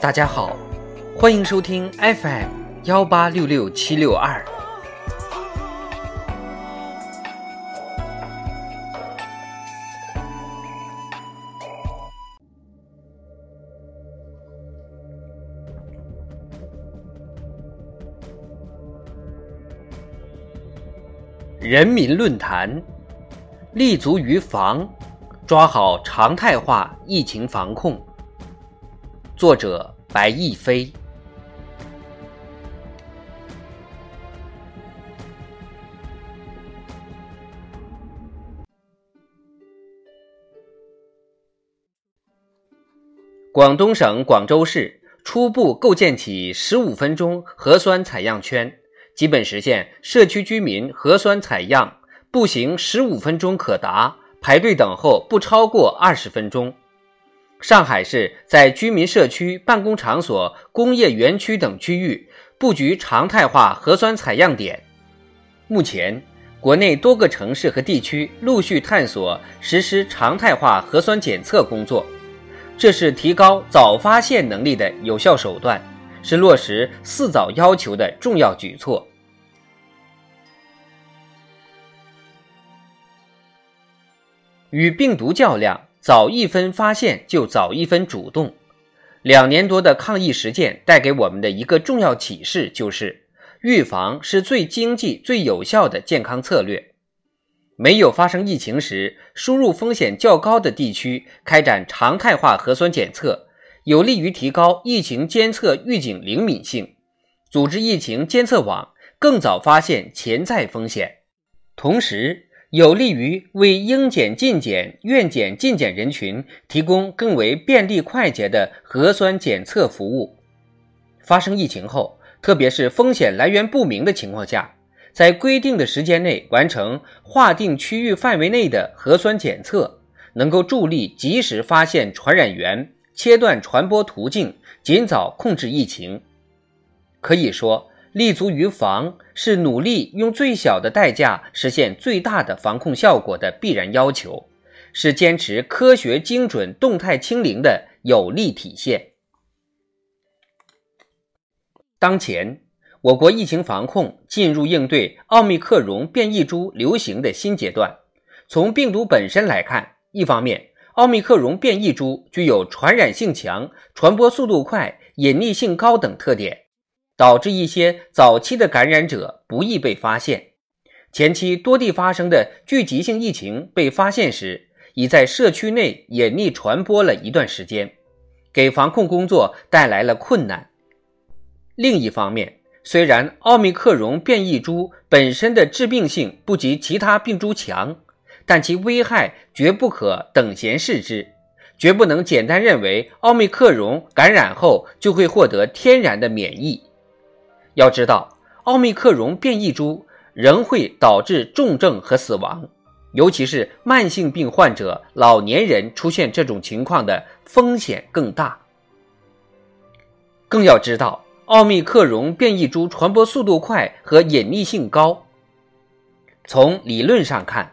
大家好，欢迎收听 FM 幺八六六七六二。人民论坛立足于防，抓好常态化疫情防控。作者白亦飞。广东省广州市初步构建起十五分钟核酸采样圈，基本实现社区居民核酸采样步行十五分钟可达，排队等候不超过二十分钟。上海市在居民社区、办公场所、工业园区等区域布局常态化核酸采样点。目前，国内多个城市和地区陆续探索实施常态化核酸检测工作，这是提高早发现能力的有效手段，是落实“四早”要求的重要举措。与病毒较量。早一分发现，就早一分主动。两年多的抗疫实践带给我们的一个重要启示就是：预防是最经济、最有效的健康策略。没有发生疫情时，输入风险较高的地区开展常态化核酸检测，有利于提高疫情监测预警灵敏性，组织疫情监测网，更早发现潜在风险，同时。有利于为应检尽检、愿检尽检人群提供更为便利快捷的核酸检测服务。发生疫情后，特别是风险来源不明的情况下，在规定的时间内完成划定区域范围内的核酸检测，能够助力及时发现传染源、切断传播途径、尽早控制疫情。可以说。立足于防，是努力用最小的代价实现最大的防控效果的必然要求，是坚持科学精准、动态清零的有力体现。当前，我国疫情防控进入应对奥密克戎变异株流行的新阶段。从病毒本身来看，一方面，奥密克戎变异株具有传染性强、传播速度快、隐匿性高等特点。导致一些早期的感染者不易被发现，前期多地发生的聚集性疫情被发现时，已在社区内隐匿传播了一段时间，给防控工作带来了困难。另一方面，虽然奥密克戎变异株本身的致病性不及其他病株强，但其危害绝不可等闲视之，绝不能简单认为奥密克戎感染后就会获得天然的免疫。要知道，奥密克戎变异株仍会导致重症和死亡，尤其是慢性病患者、老年人出现这种情况的风险更大。更要知道，奥密克戎变异株传播速度快和隐匿性高。从理论上看，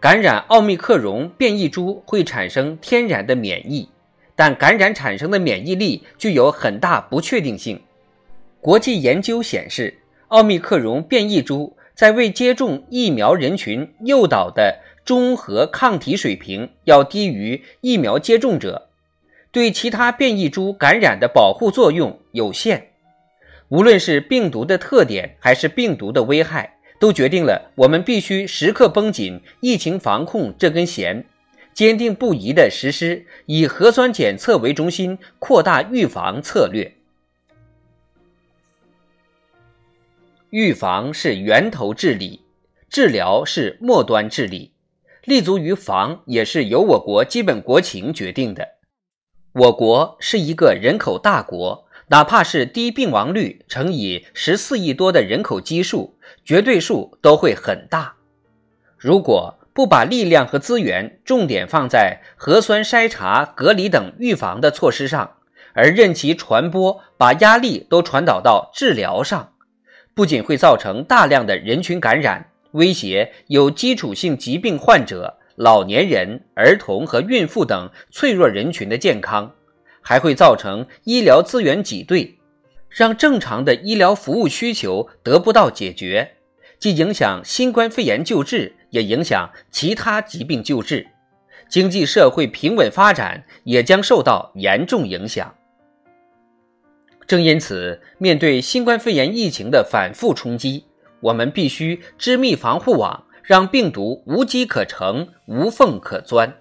感染奥密克戎变异株会产生天然的免疫，但感染产生的免疫力具有很大不确定性。国际研究显示，奥密克戎变异株在未接种疫苗人群诱导的中和抗体水平要低于疫苗接种者，对其他变异株感染的保护作用有限。无论是病毒的特点还是病毒的危害，都决定了我们必须时刻绷紧疫情防控这根弦，坚定不移地实施以核酸检测为中心扩大预防策略。预防是源头治理，治疗是末端治理。立足于防，也是由我国基本国情决定的。我国是一个人口大国，哪怕是低病亡率乘以十四亿多的人口基数，绝对数都会很大。如果不把力量和资源重点放在核酸筛查、隔离等预防的措施上，而任其传播，把压力都传导到治疗上。不仅会造成大量的人群感染，威胁有基础性疾病患者、老年人、儿童和孕妇等脆弱人群的健康，还会造成医疗资源挤兑，让正常的医疗服务需求得不到解决，既影响新冠肺炎救治，也影响其他疾病救治，经济社会平稳发展也将受到严重影响。正因此，面对新冠肺炎疫情的反复冲击，我们必须织密防护网，让病毒无机可乘、无缝可钻。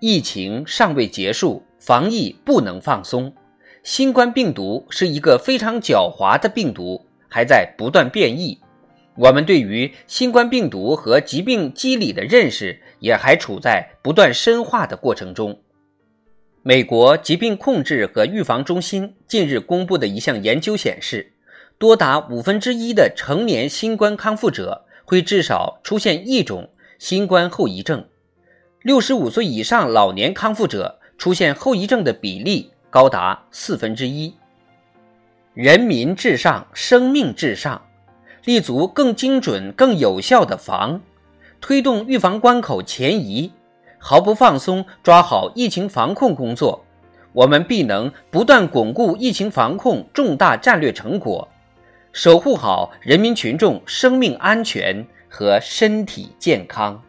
疫情尚未结束，防疫不能放松。新冠病毒是一个非常狡猾的病毒，还在不断变异。我们对于新冠病毒和疾病机理的认识也还处在不断深化的过程中。美国疾病控制和预防中心近日公布的一项研究显示，多达五分之一的成年新冠康复者会至少出现一种新冠后遗症。六十五岁以上老年康复者出现后遗症的比例高达四分之一。人民至上，生命至上，立足更精准、更有效的防，推动预防关口前移，毫不放松抓好疫情防控工作，我们必能不断巩固疫情防控重大战略成果，守护好人民群众生命安全和身体健康。